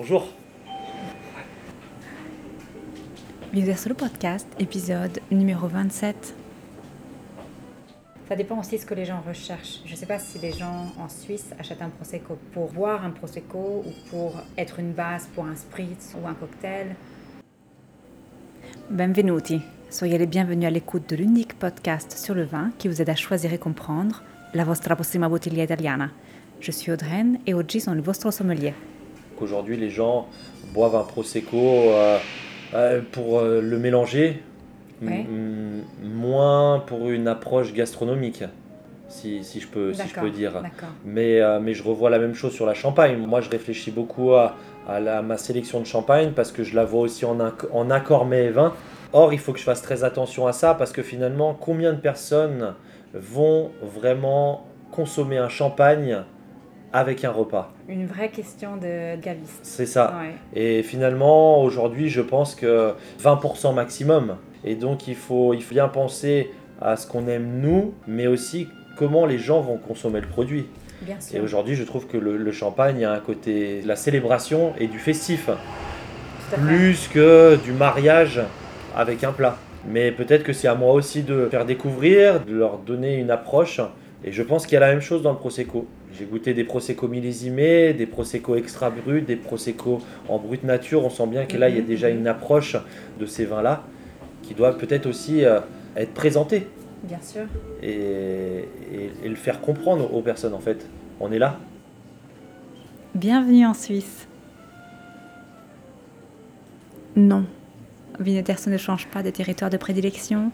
Bonjour. Bienvenue sur le podcast, épisode numéro 27. Ça dépend aussi de ce que les gens recherchent. Je ne sais pas si les gens en Suisse achètent un Prosecco pour boire un Prosecco ou pour être une base pour un spritz ou un cocktail. Benvenuti. Soyez les bienvenus à l'écoute de l'unique podcast sur le vin qui vous aide à choisir et comprendre la vostra prossima bottiglia italiana. Je suis Audreyne et oggi sono il vostro sommelier. Aujourd'hui, les gens boivent un prosecco euh, euh, pour euh, le mélanger, Ouais. moins pour une approche gastronomique, si, si je peux, si je peux D'accord, dire. Mais, mais je revois la même chose sur la champagne. Moi, je réfléchis beaucoup à, à la- ma sélection de champagne parce que je la vois aussi en, accord mets et vin. Or, il faut que je fasse très attention à ça parce que finalement, combien de personnes vont vraiment consommer un champagne avec un repas Une vraie question de gaviste. C'est ça. Ouais. Et finalement, aujourd'hui, je pense que 20% maximum. Et donc, il faut, il faut bien penser à ce qu'on aime nous, mais aussi comment les gens vont consommer le produit. Bien Et sûr. aujourd'hui, je trouve que le, le champagne a un côté de la célébration et du festif, plus que du mariage avec un plat. Mais peut-être que c'est à moi aussi de faire découvrir, de leur donner une approche. Et je pense qu'il y a la même chose dans le Prosecco. J'ai goûté des Prosecco millésimés, des Prosecco extra bruts, des Prosecco en brute nature. On sent bien que là, il y a Mhm, déjà une approche de ces vins-là qui doivent peut-être aussi euh, être présentés Bien sûr. et, et- et le faire comprendre aux personnes en fait. On est là. Bienvenue en Suisse. Non, Vinederson ne change pas de territoire de prédilection,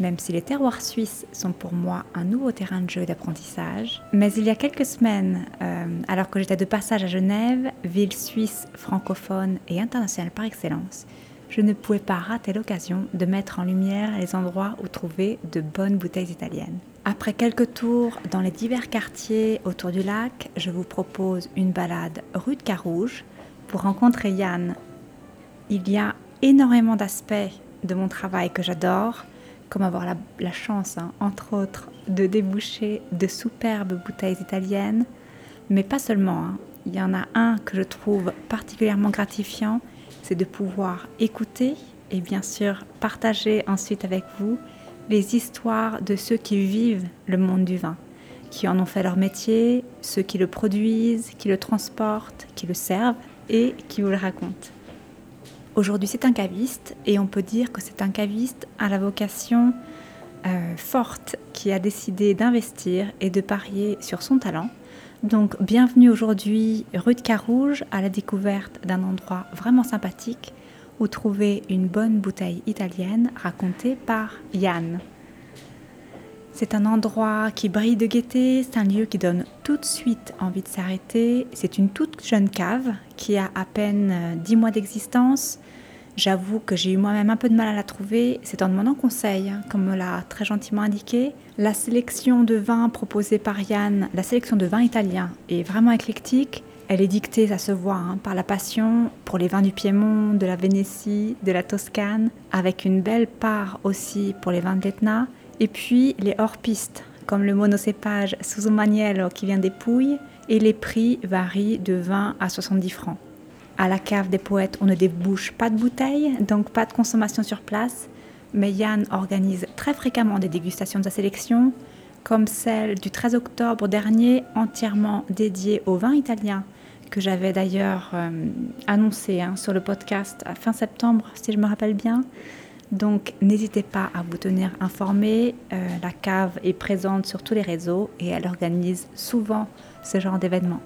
même si les terroirs suisses sont pour moi un nouveau terrain de jeu et d'apprentissage. Mais il y a quelques semaines, euh, alors que j'étais de passage à Genève, ville suisse francophone et internationale par excellence, je ne pouvais pas rater l'occasion de mettre en lumière les endroits où trouver de bonnes bouteilles italiennes. Après quelques tours dans les divers quartiers autour du lac, je vous propose une balade rue de Carouge pour rencontrer Yann. Il y a énormément d'aspects de mon travail que j'adore, comme avoir la, chance, hein, entre autres, de déboucher de superbes bouteilles italiennes, mais pas seulement. hein. Il y en a un que je trouve particulièrement gratifiant, c'est de pouvoir écouter et bien sûr partager ensuite avec vous les histoires de ceux qui vivent le monde du vin, qui en ont fait leur métier, ceux qui le produisent, qui le transportent, qui le servent et qui vous le racontent. Aujourd'hui, c'est un caviste et on peut dire que c'est un caviste à la vocation euh, forte qui a décidé d'investir et de parier sur son talent. Donc, bienvenue aujourd'hui rue de Carouge à la découverte d'un endroit vraiment sympathique où trouver une bonne bouteille italienne racontée par Yann. C'est un endroit qui brille de gaieté, c'est un lieu qui donne tout de suite envie de s'arrêter. C'est une toute jeune cave qui a à peine euh, 10 mois d'existence. J'avoue que j'ai eu moi-même un peu de mal à la trouver. C'est en demandant conseil, hein, comme me l'a très gentiment indiqué. La sélection de vins proposée par Yann, la sélection de vins italiens, est vraiment éclectique. Elle est dictée, ça se voit, hein, par la passion pour les vins du Piémont, de la Vénétie, de la Toscane, avec une belle part aussi pour les vins de l'Etna. Et puis les hors-pistes, comme le monocépage Susumaniello qui vient des Pouilles, et les prix varient de 20 à 70 francs. À la cave des poètes, on ne débouche pas de bouteilles, donc pas de consommation sur place, mais Yann organise très fréquemment des dégustations de sa sélection, comme celle du 13 octobre dernier, entièrement dédiée au vin italien, que j'avais d'ailleurs euh, annoncé hein, sur le podcast à fin septembre, si je me rappelle bien. Donc n'hésitez pas à vous tenir informé. Euh, la cave est présente sur tous les réseaux et elle organise souvent ce genre d'événements.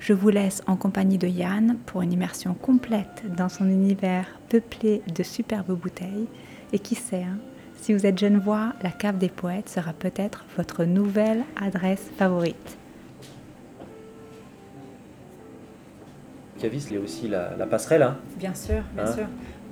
Je vous laisse en compagnie de Yann pour une immersion complète dans son univers peuplé de superbes bouteilles. Et qui sait, hein, si vous êtes genevois, la cave des poètes sera peut-être votre nouvelle adresse favorite. Caviste, il y a aussi la, la passerelle. hein. Bien sûr, bien Hein sûr.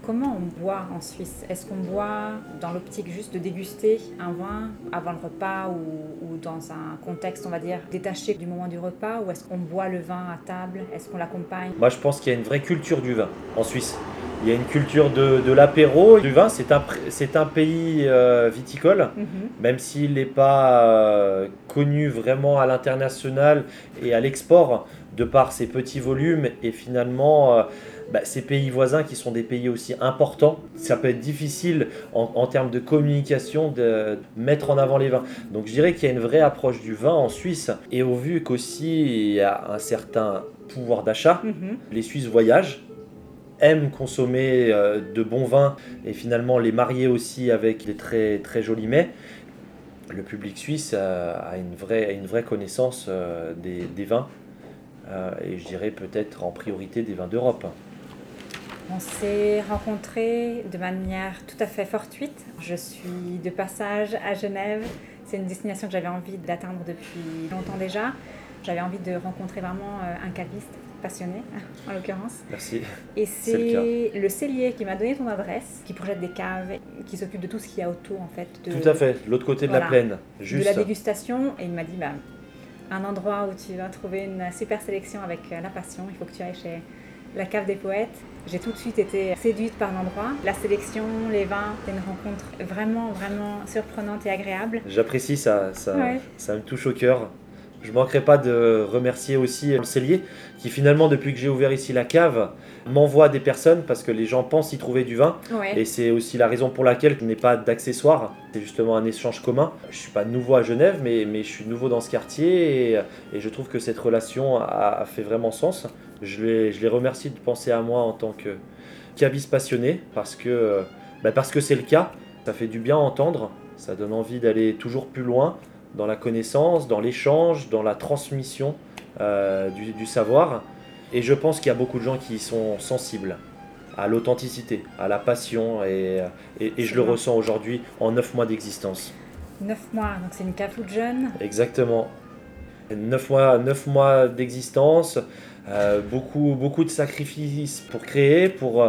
Comment on boit en Suisse? Est-ce qu'on boit dans l'optique juste de déguster un vin avant le repas ou, ou dans un contexte, on va dire, détaché du moment du repas? Ou est-ce qu'on boit le vin à table? Est-ce qu'on l'accompagne? Moi, je pense qu'il y a une vraie culture du vin en Suisse. Il y a une culture de, de l'apéro, du vin. C'est un, pr- c'est un pays euh, viticole, Mhm. même s'il n'est pas euh, connu vraiment à l'international et à l'export. de par ses petits volumes et finalement bah, ces pays voisins qui sont des pays aussi importants, ça peut être difficile en, termes de communication de mettre en avant les vins. Donc je dirais qu'il y a une vraie approche du vin en Suisse et au vu qu'aussi il y a un certain pouvoir d'achat, mhm. les Suisses voyagent aiment consommer euh, de bons vins et finalement les marier aussi avec les très, très jolis mets, le public suisse a, une, vraie, une vraie connaissance euh, des, vins euh, et je dirais peut-être en priorité des vins d'Europe. On s'est rencontrés de manière tout à fait fortuite. Je suis de passage à Genève. C'est une destination que j'avais envie d'atteindre depuis longtemps déjà. J'avais envie de rencontrer vraiment euh, un caviste passionné, en l'occurrence. Merci. Et c'est le, cellier qui m'a donné ton adresse, qui projette des caves, qui s'occupe de tout ce qu'il y a autour en fait. De, tout à fait, l'autre côté de la plaine. Juste. De la dégustation. Et il m'a dit, bah, un endroit où tu vas trouver une super sélection avec euh, la passion, il faut que tu ailles chez la cave des poètes. J'ai tout de suite été séduite par l'endroit. La sélection, les vins, c'est une rencontre vraiment, vraiment surprenante et agréable. J'apprécie ça, ça, ça me touche au cœur. Je ne manquerai pas de remercier aussi le cellier qui finalement depuis que j'ai ouvert ici la cave m'envoie des personnes parce que les gens pensent y trouver du vin et c'est aussi la raison pour laquelle je n'ai pas d'accessoires. C'est justement un échange commun. Je suis pas nouveau à Genève mais, mais je suis nouveau dans ce quartier et, et je trouve que cette relation a, a fait vraiment sens. Je les, je les, remercie de penser à moi en tant que caviste passionné parce que bah parce que c'est le cas. Ça fait du bien à entendre. Ça donne envie d'aller toujours plus loin dans la connaissance, dans l'échange, dans la transmission euh, du, savoir. Et je pense qu'il y a beaucoup de gens qui sont sensibles à l'authenticité, à la passion, et, et, je le ressens aujourd'hui en 9 mois d'existence. 9 mois, donc c'est une cave toute jeune Exactement. 9 mois, 9 mois d'existence, euh, beaucoup, beaucoup de sacrifices pour créer, pour,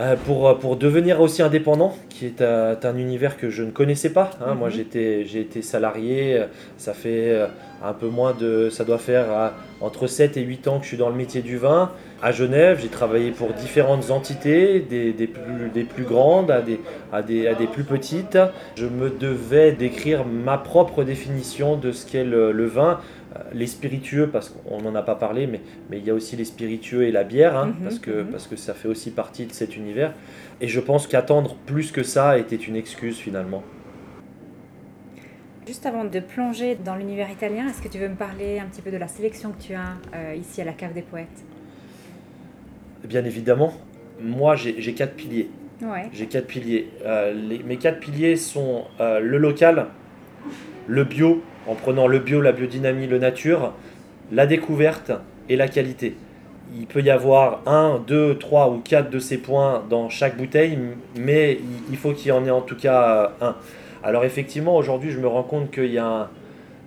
euh, pour, pour devenir aussi indépendant, qui est un, univers que je ne connaissais pas. Hein. Moi, mhm. j'ai été salarié, ça fait euh, un peu moins de. Ça doit faire entre 7 et 8 ans que je suis dans le métier du vin. À Genève, j'ai travaillé pour différentes entités, des, des, plus, des plus grandes à des, à, des, à des plus petites. Je me devais d'écrire ma propre définition de ce qu'est le vin euh, les spiritueux, parce qu'on n'en a pas parlé, mais, mais il y a aussi les spiritueux et la bière, hein, mhm, parce, que, mhm. parce que ça fait aussi partie de cet univers. Et je pense qu'attendre plus que ça était une excuse finalement. Juste avant de plonger dans l'univers italien, est-ce que tu veux me parler un petit peu de la sélection que tu as euh, ici à la Cave des Poètes? Bien évidemment. Moi, j'ai quatre piliers. J'ai quatre piliers. Euh, mes quatre piliers sont le local, le bio, en prenant le bio, la biodynamie, le nature, la découverte et la qualité. Il peut y avoir un, deux, trois ou quatre de ces points dans chaque bouteille, mais il faut qu'il y en ait en tout cas un. Alors effectivement, aujourd'hui, je me rends compte qu'il y, a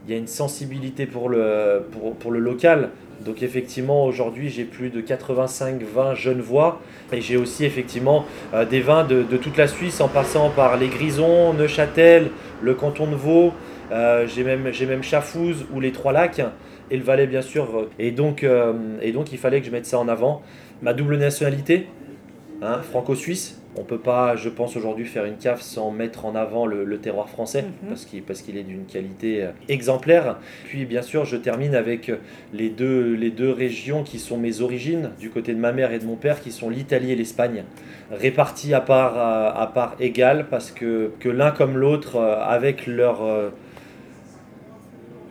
une sensibilité pour le, local. Donc effectivement, aujourd'hui, j'ai plus de 85 vins genevois. Et j'ai aussi effectivement euh, des vins de, de, toute la Suisse en passant par les Grisons, Neuchâtel, le canton de Vaud, euh, j'ai même, j'ai même Chafouz ou les Trois Lacs et le Valais bien sûr. Et donc, euh, et donc il fallait que je mette ça en avant. Ma double nationalité, hein, franco-suisse. On peut pas, je pense aujourd'hui, faire une cave sans mettre en avant le, terroir français mhm. parce qu'il parce qu'il est d'une qualité euh, exemplaire. Puis bien sûr, je termine avec les deux, les deux régions qui sont mes origines, du côté de ma mère et de mon père, qui sont l'Italie et l'Espagne, répartis à part, à, part égale parce que, que l'un comme l'autre, avec leur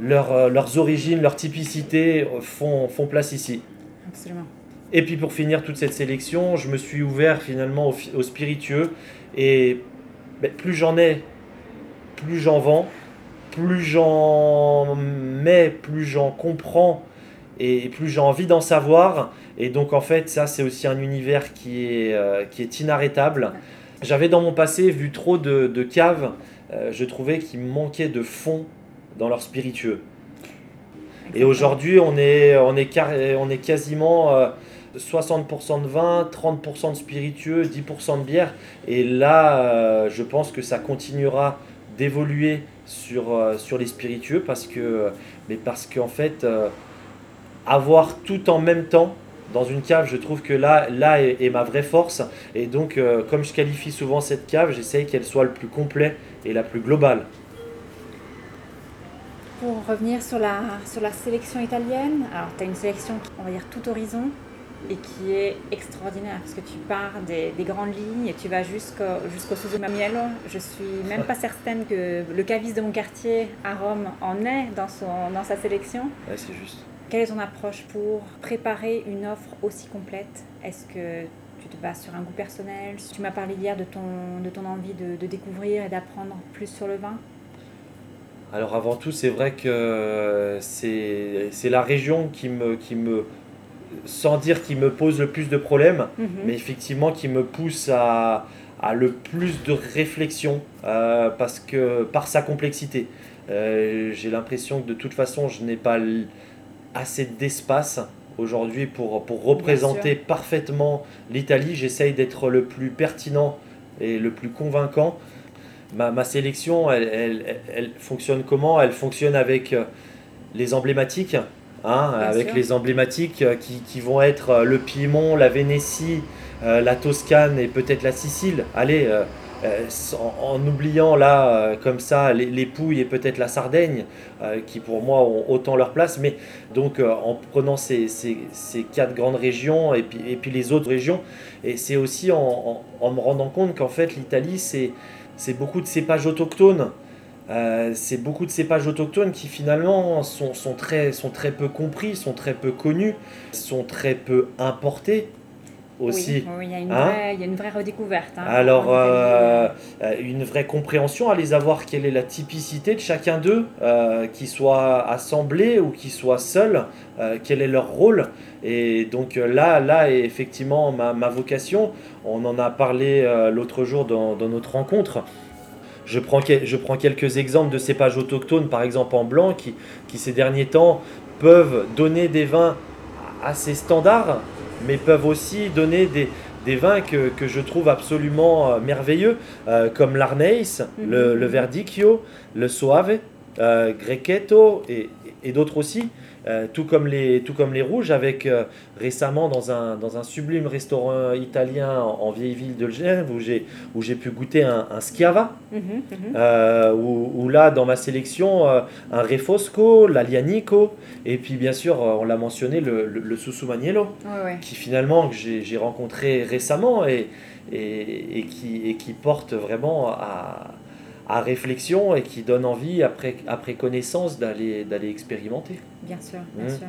euh, leurs origines, leur typicité font, font place ici. Absolument. Et puis pour finir toute cette sélection, je me suis ouvert finalement au, spiritueux. Et ben, plus j'en ai, plus j'en vends, plus j'en mets, plus j'en comprends et plus j'ai envie d'en savoir. Et donc en fait, ça c'est aussi un univers qui est, euh, qui est inarrêtable. J'avais dans mon passé vu trop de, de caves, euh, je trouvais qu'il manquait de fond dans leur spiritueux. Et aujourd'hui, on est, on, est on est quasiment 60% euh, de vin, 30% de spiritueux, 10% de bière. Et là, euh, je pense que ça continuera d'évoluer sur, euh, sur les spiritueux parce que, mais parce qu'en fait, avoir tout en même temps, dans une cave, je trouve que là, là est, ma vraie force. Et donc, comme je qualifie souvent cette cave, j'essaye qu'elle soit le plus complet et la plus globale pour revenir sur la, sur la sélection italienne, alors tu as une sélection, on va dire, tout horizon et qui est extraordinaire parce que tu pars des, grandes lignes et tu vas jusqu'au jusqu'au Mamiello. Je suis même pas certaine que le caviste de mon quartier à Rome en est dans, son, dans sa sélection. Ouais, c'est juste. Quelle est ton approche pour préparer une offre aussi complète? Est-ce que tu te bases sur un goût personnel? Tu m'as parlé hier de ton, de ton envie de, de découvrir et d'apprendre plus sur le vin. Alors avant tout, c'est vrai que c'est la région qui me, qui me, sans dire qui me pose le plus de problèmes, mhm. mais effectivement qui me pousse à, à le plus de réflexion euh, parce que par sa complexité. Euh, j'ai l'impression que de toute façon, je n'ai pas assez d'espace aujourd'hui pour, pour représenter parfaitement l'Italie. J'essaye d'être le plus pertinent et le plus convaincant ma, sélection, elle, fonctionne comment? Elle fonctionne avec euh, les emblématiques, hein, avec les emblématiques euh, qui, vont être euh, le Piémont, la Vénétie, la Toscane et peut-être la Sicile. Allez, en, oubliant là, comme ça, les, Pouilles et peut-être la Sardaigne, qui pour moi ont autant leur place, mais donc en prenant ces, quatre grandes régions et puis, et puis les autres régions, et c'est aussi en, en, me rendant compte qu'en fait l'Italie, c'est c'est beaucoup de cépages autochtones. Euh, c'est beaucoup de cépages autochtones qui finalement sont, très, sont très peu compris, sont très peu connus, sont très peu importés aussi. Oui, il, y a une hein vraie, il y a une vraie redécouverte. Hein, Alors, euh, euh, une vraie compréhension à les avoir, quelle est la typicité de chacun d'eux, euh, qu'ils soient assemblés ou qu'ils soient seuls, quel est leur rôle. Et donc là, là est effectivement ma, ma vocation. On en a parlé l'autre jour dans, dans, notre rencontre. Je prends, je prends quelques exemples de cépages autochtones, par exemple en blanc, qui, qui ces derniers temps peuvent donner des vins assez standards, mais peuvent aussi donner des, des vins que, que, je trouve absolument euh, merveilleux, euh, comme l'Arneis, le, mhm. le, Verdicchio, le Soave, euh, Grechetto et, et d'autres aussi. Euh, tout, comme les, tout comme les rouges, avec euh, récemment dans un, dans un sublime restaurant italien en, vieille ville de Genève où j'ai, où j'ai pu goûter un, un Schiava, mhm, mhm. Euh, où, là dans ma sélection un Refosco, l'Alianico, et puis bien sûr on l'a mentionné le, le, qui finalement que j'ai, j'ai rencontré récemment et, et, et, qui, et qui porte vraiment à à réflexion et qui donne envie, après, après connaissance, d'aller, expérimenter. Bien sûr, bien mmh. sûr.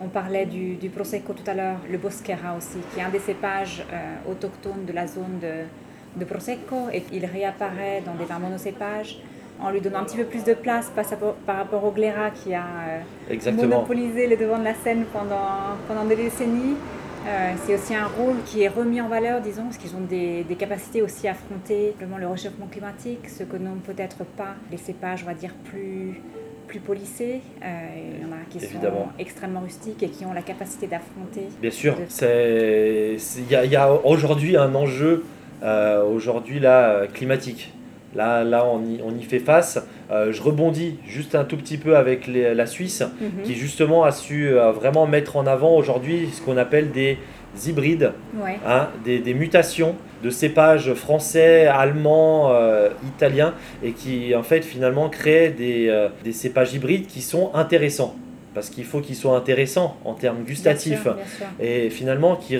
On parlait du, du, Prosecco tout à l'heure, le Bosquera aussi, qui est un des cépages euh, autochtones de la zone de, de, Prosecco et il réapparaît dans des vins monocépages en lui donnant un petit peu plus de place par rapport au Glera qui a euh, monopolisé les devants de la scène pendant, pendant des décennies. Euh, c'est aussi un rôle qui est remis en valeur, disons, parce qu'ils ont des, capacités aussi à affronter le réchauffement climatique, ce que n'ont peut-être pas les cépages, on va dire, plus, plus polissés. Euh, il y en a qui sont extrêmement rustiques et qui ont la capacité d'affronter. Bien sûr, il y a, aujourd'hui un enjeu euh, aujourd'hui là, climatique. Là, là on, y, on y fait face. Euh, je rebondis juste un tout petit peu avec la Suisse, mhm. qui justement a su euh, vraiment mettre en avant aujourd'hui ce qu'on appelle des hybrides, hein, des, des, mutations de cépages français, allemands, euh, italiens, et qui en fait finalement créent des, des cépages hybrides qui sont intéressants. Parce qu'il faut qu'ils soient intéressants en termes gustatifs. et finalement qui,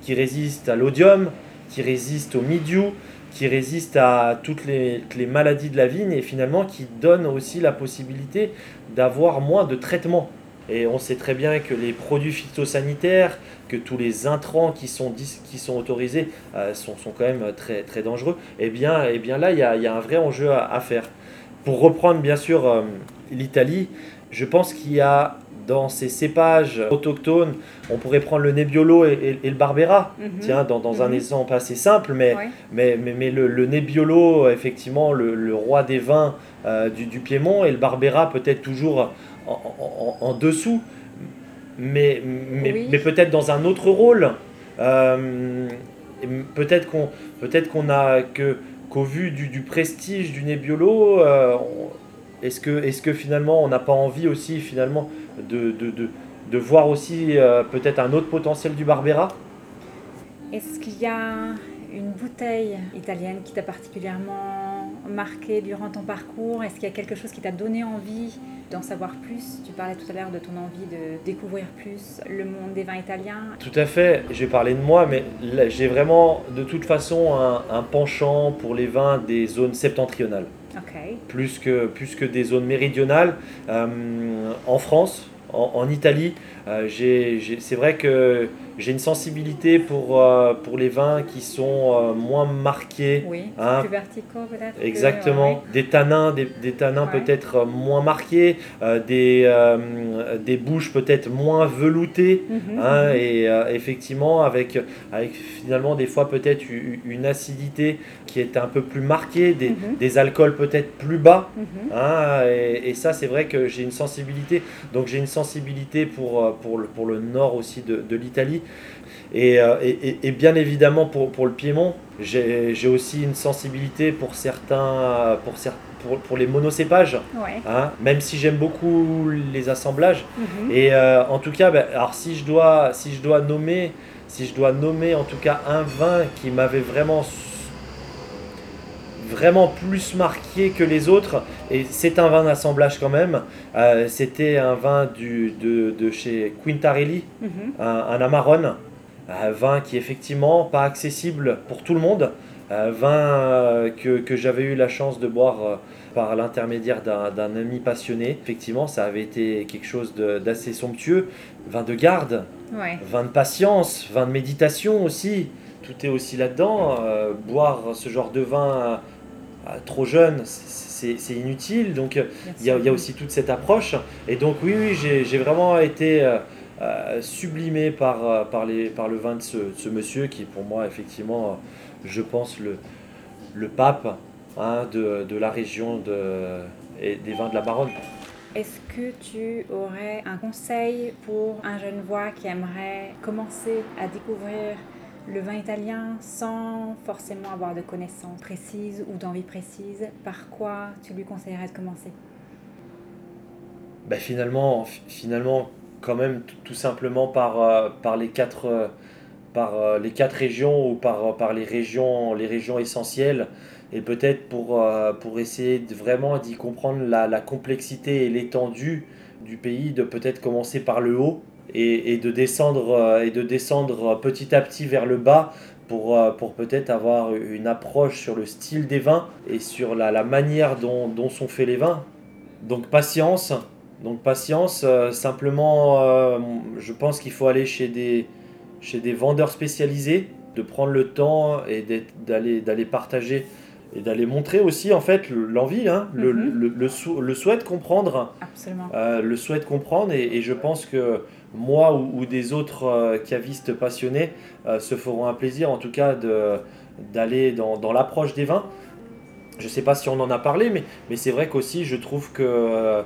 qui résistent à l'odium, qui résistent au midiou, qui résiste à toutes les, maladies de la vigne et finalement qui donne aussi la possibilité d'avoir moins de traitements. Et on sait très bien que les produits phytosanitaires, que tous les intrants qui sont, qui sont autorisés euh, sont, sont, quand même très, très dangereux. Et eh bien, eh bien là, il y a, y a, un vrai enjeu à, faire. Pour reprendre bien sûr euh, l'Italie, je pense qu'il y a dans ces cépages autochtones, on pourrait prendre le Nebbiolo et, le Barbera, mhm. tiens, dans, dans un mhm. exemple assez simple, mais, mais, mais, mais, le, le Nebbiolo, effectivement, le, le, roi des vins euh, du, du, Piémont, et le Barbera peut-être toujours en, en, dessous, mais, mais, mais peut-être dans un autre rôle. Euh, peut-être qu'on a que qu'au vu du, du, prestige du Nebbiolo, euh, est-ce que, est que finalement on n'a pas envie aussi finalement de, de, de, de voir aussi euh, peut-être un autre potentiel du Barbera? Est-ce qu'il y a une bouteille italienne qui t'a particulièrement marqué durant ton parcours? Est-ce qu'il y a quelque chose qui t'a donné envie d'en savoir plus? Tu parlais tout à l'heure de ton envie de découvrir plus le monde des vins italiens. Tout à fait, j'ai parlé de moi, mais j'ai vraiment de toute façon un, penchant pour les vins des zones septentrionales. Plus, que, plus que des zones méridionales. Euh, en France, en, Italie, euh, c'est vrai que j'ai une sensibilité pour, euh, pour les vins qui sont euh, moins marqués. Oui, hein. plus verticaux peut-être. Exactement. Des tanins, des, des tanins peut-être moins marqués, euh, des, des bouches peut-être moins veloutées. Mhm, hein, mhm. Et effectivement, avec, avec finalement des fois peut-être une acidité qui est un peu plus marquée, des, mhm. des alcools peut-être plus bas. Hein, et, et, ça, c'est vrai que j'ai une sensibilité. Donc j'ai une sensibilité pour, pour, le, pour le nord aussi de, de l'Italie. Euh, et, et, bien évidemment, pour, pour le Piémont, j'ai aussi une sensibilité pour certains, pour, pour, pour les monocépages, hein, même si j'aime beaucoup les assemblages. Mhm. Et euh, en tout cas, ben, alors si je, dois, si je dois nommer, si je dois nommer en tout cas un vin qui m'avait vraiment vraiment plus marqué que les autres, et c'est un vin d'assemblage quand même. Euh, c'était un vin du, de, de chez Quintarelli, mhm. un, un Amarone, un vin qui est effectivement pas accessible pour tout le monde, un vin euh, que, que j'avais eu la chance de boire euh, par l'intermédiaire d'un ami passionné. Effectivement, ça avait été quelque chose d'assez somptueux. Vin de garde, vin de patience, vin de méditation aussi. Tout est aussi là-dedans. boire ce genre de vin trop jeune, c'est inutile. Donc il y, a, aussi toute cette approche. Et donc oui, oui, j'ai vraiment été euh, euh, sublimé par, euh, par, les, par le vin de ce, monsieur qui pour moi effectivement, je pense, le, le pape hein, de, de, la région de, et des vins de la Baronne. Est-ce que tu aurais un conseil pour un jeune voix qui aimerait commencer à découvrir le vin italien sans forcément avoir de connaissances précises ou d'envie précise, par quoi tu lui conseillerais de commencer? Ben finalement, finalement, quand même, tout simplement par, euh, par, les, quatre, euh, par euh, les quatre régions ou par, par les, régions, les régions essentielles. Et peut-être pour, pour essayer de vraiment d'y comprendre la, la complexité et l'étendue du pays, de peut-être commencer par le haut et, de descendre, euh, et de descendre petit à petit vers le bas pour, euh, pour peut-être avoir une approche sur le style des vins et sur la, la manière dont, dont, sont faits les vins. Donc patience, donc patience, euh, simplement je pense qu'il faut aller chez des, chez des vendeurs spécialisés, de prendre le temps et d'aller partager et d'aller montrer aussi en fait l'envie, hein, le, mhm. le, le, le, souhait de comprendre. Absolument. le souhait de comprendre et, et je pense que moi ou, des autres euh, cavistes passionnés euh, se feront un plaisir en tout cas d'aller dans, dans l'approche des vins. Je ne sais pas si on en a parlé, mais, mais c'est vrai qu'aussi je trouve qu'il euh,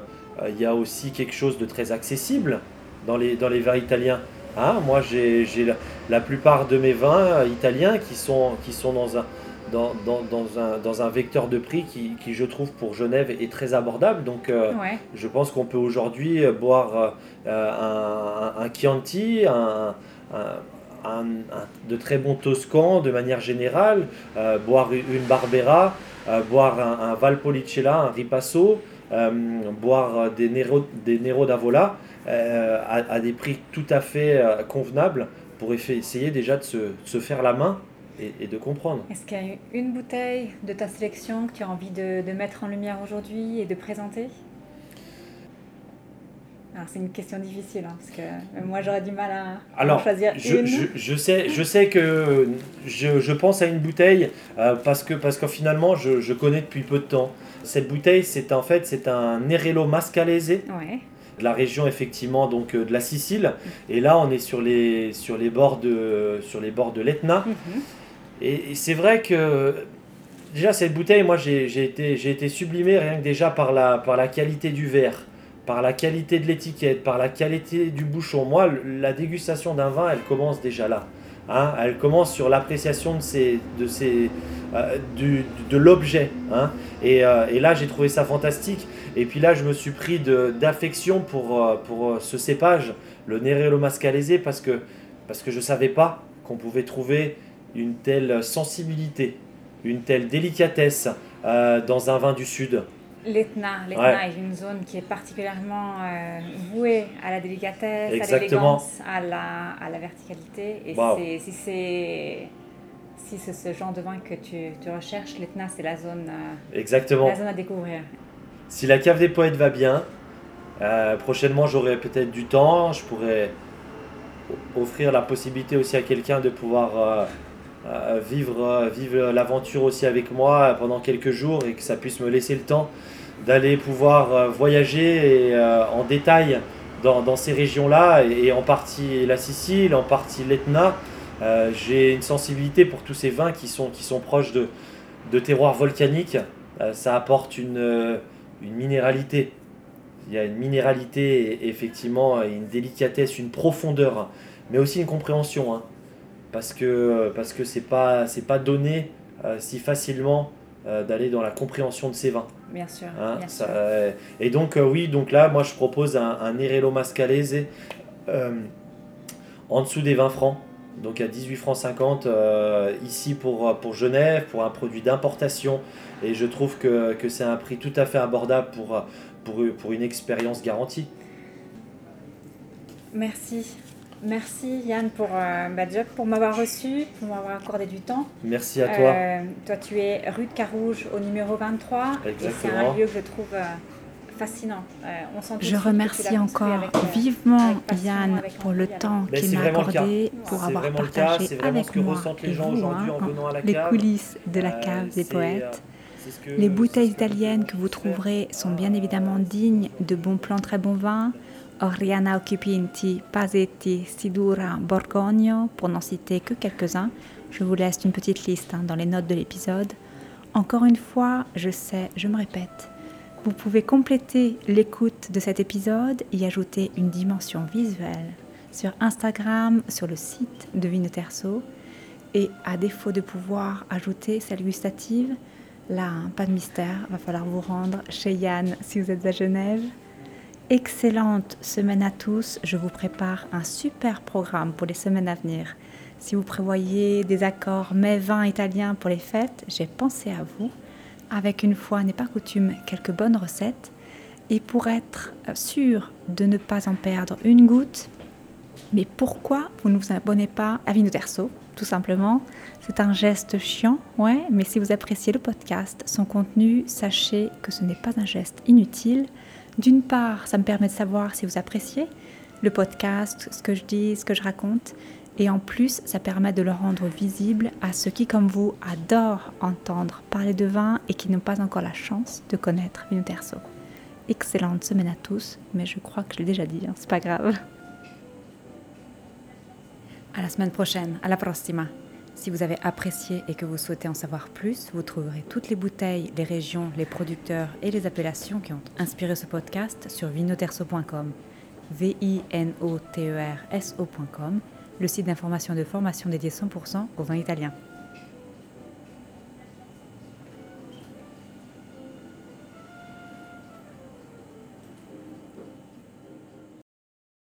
y a aussi quelque chose de très accessible dans les, dans les vins italiens. Hein moi, j'ai la, la, plupart de mes vins italiens qui sont, qui sont dans un, dans, dans, dans, un, dans, un, vecteur de prix qui, qui, je trouve, pour Genève est très abordable. Donc, euh, je pense qu'on peut aujourd'hui euh, boire euh, un, un, Chianti, un, un, de très bons Toscans de manière générale, boire une Barbera, boire un, Valpolicella, un Ripasso, boire des Nero, des Nero d'Avola à, à, des prix tout à fait convenables pour essayer déjà de se, de se faire la main et, de comprendre. Est-ce qu'il y a une bouteille de ta sélection que tu as envie de, de mettre en lumière aujourd'hui et de présenter? Alors c'est une question difficile hein, parce que euh, moi j'aurais du mal à, Alors, choisir je, une. Je, je, sais, je sais que je, je pense à une bouteille euh, parce que parce que finalement je, je, connais depuis peu de temps. Cette bouteille c'est en fait c'est un Nerello Mascalese. Ouais. De la région effectivement donc euh, de la Sicile et là on est sur les sur les bords de sur les bords de l'Etna. Mm-hmm. Et, c'est vrai que déjà cette bouteille, moi j'ai été, sublimé rien que déjà par la, qualité du verre, par la qualité de l'étiquette, par la qualité du bouchon. Moi, la dégustation d'un vin, elle commence déjà là. Hein. elle commence sur l'appréciation de, euh, l'objet. Hein. Et, euh, et, là, j'ai trouvé ça fantastique. Et puis là, je me suis pris d'affection pour, euh, ce cépage, le Nerello Mascalese, parce parce que je ne savais pas qu'on pouvait trouver une telle sensibilité, une telle délicatesse euh, dans un vin du Sud. L'Etna, l'Etna est une zone qui est particulièrement euh, vouée à la délicatesse, à l'élégance, à la, à la verticalité. Et si c'est si c'est ce genre de vin que tu, tu recherches, l'Etna, c'est la zone, euh, Exactement. la zone à découvrir. Si la cave des poètes va bien, euh, prochainement j'aurai peut-être du temps, je pourrais offrir la possibilité aussi à quelqu'un de pouvoir vivre, vivre l'aventure aussi avec moi pendant quelques jours et que ça puisse me laisser le temps d'aller pouvoir euh, voyager euh, en détail dans, ces régions-là, et, en partie la Sicile, en partie l'Etna. Euh, j'ai une sensibilité pour tous ces vins qui sont, qui sont proches de, de terroirs volcaniques. ça apporte une, une minéralité. Il y a une minéralité, effectivement, une délicatesse, une profondeur, mais aussi une compréhension. Hein, parce que parce que c'est pas c'est pas donné si facilement d'aller dans la compréhension de ces vins. Bien sûr. Hein, et donc, euh, oui, donc là, moi, je propose un, un Nerello Mascalese euh, en dessous des 20 francs. Donc à 18 francs 50 euh, ici pour, pour Genève, pour un produit d'importation. Et je trouve que, que c'est un prix tout à fait abordable pour, pour, pour une expérience garantie. Merci. Merci Yann pour, euh, bah, pour m'avoir reçu, pour m'avoir accordé du temps. Merci à toi. Euh, toi, tu es rue de Carouge au numéro 23. Et c'est un lieu que je trouve euh, fascinant. on sent je remercie encore vivement Yann pour le temps qu'il m'a accordé, pour avoir partagé avec moi les, gens vous, hein, les coulisses de la cave des poètes. Les bouteilles italiennes que vous trouverez sont bien évidemment dignes de bons plans, très bons vins. Oriana Occupinti, Pasetti, Sidura, Borgogno, pour n'en citer que quelques-uns. Je vous laisse une petite liste hein, dans les notes de l'épisode. Encore une fois, je sais, je me répète, vous pouvez compléter l'écoute de cet épisode et ajouter une dimension visuelle sur Instagram, sur le site de Vino Terso. Et à défaut de pouvoir ajouter celle gustative, là, hein, pas de mystère, va falloir vous rendre chez Yann si vous êtes à Genève excellente semaine à tous. Je vous prépare un super programme pour les semaines à venir. Si vous prévoyez des accords mets vins italiens pour les fêtes, j'ai pensé à vous. Avec une fois n'est pas coutume, quelques bonnes recettes. Et pour être sûr de ne pas en perdre une goutte, mais pourquoi vous ne vous abonnez pas à Vino Terso Tout simplement, c'est un geste chiant, ouais, mais si vous appréciez le podcast, son contenu, sachez que ce n'est pas un geste inutile. D'une part, ça me permet de savoir si vous appréciez le podcast, ce que je dis, ce que je raconte. Et en plus, ça permet de le rendre visible à ceux qui, comme vous, adorent entendre parler de vin et qui n'ont pas encore la chance de connaître Terso. Excellente semaine à tous, mais je crois que je l'ai déjà dit, hein, c'est pas grave. À la semaine prochaine, à la prossima. Si vous avez apprécié et que vous souhaitez en savoir plus, vous trouverez toutes les bouteilles, les régions, les producteurs et les appellations qui ont inspiré ce podcast sur vinoterso.com, v i n o t e le site d'information de formation dédié 100% au vin italien.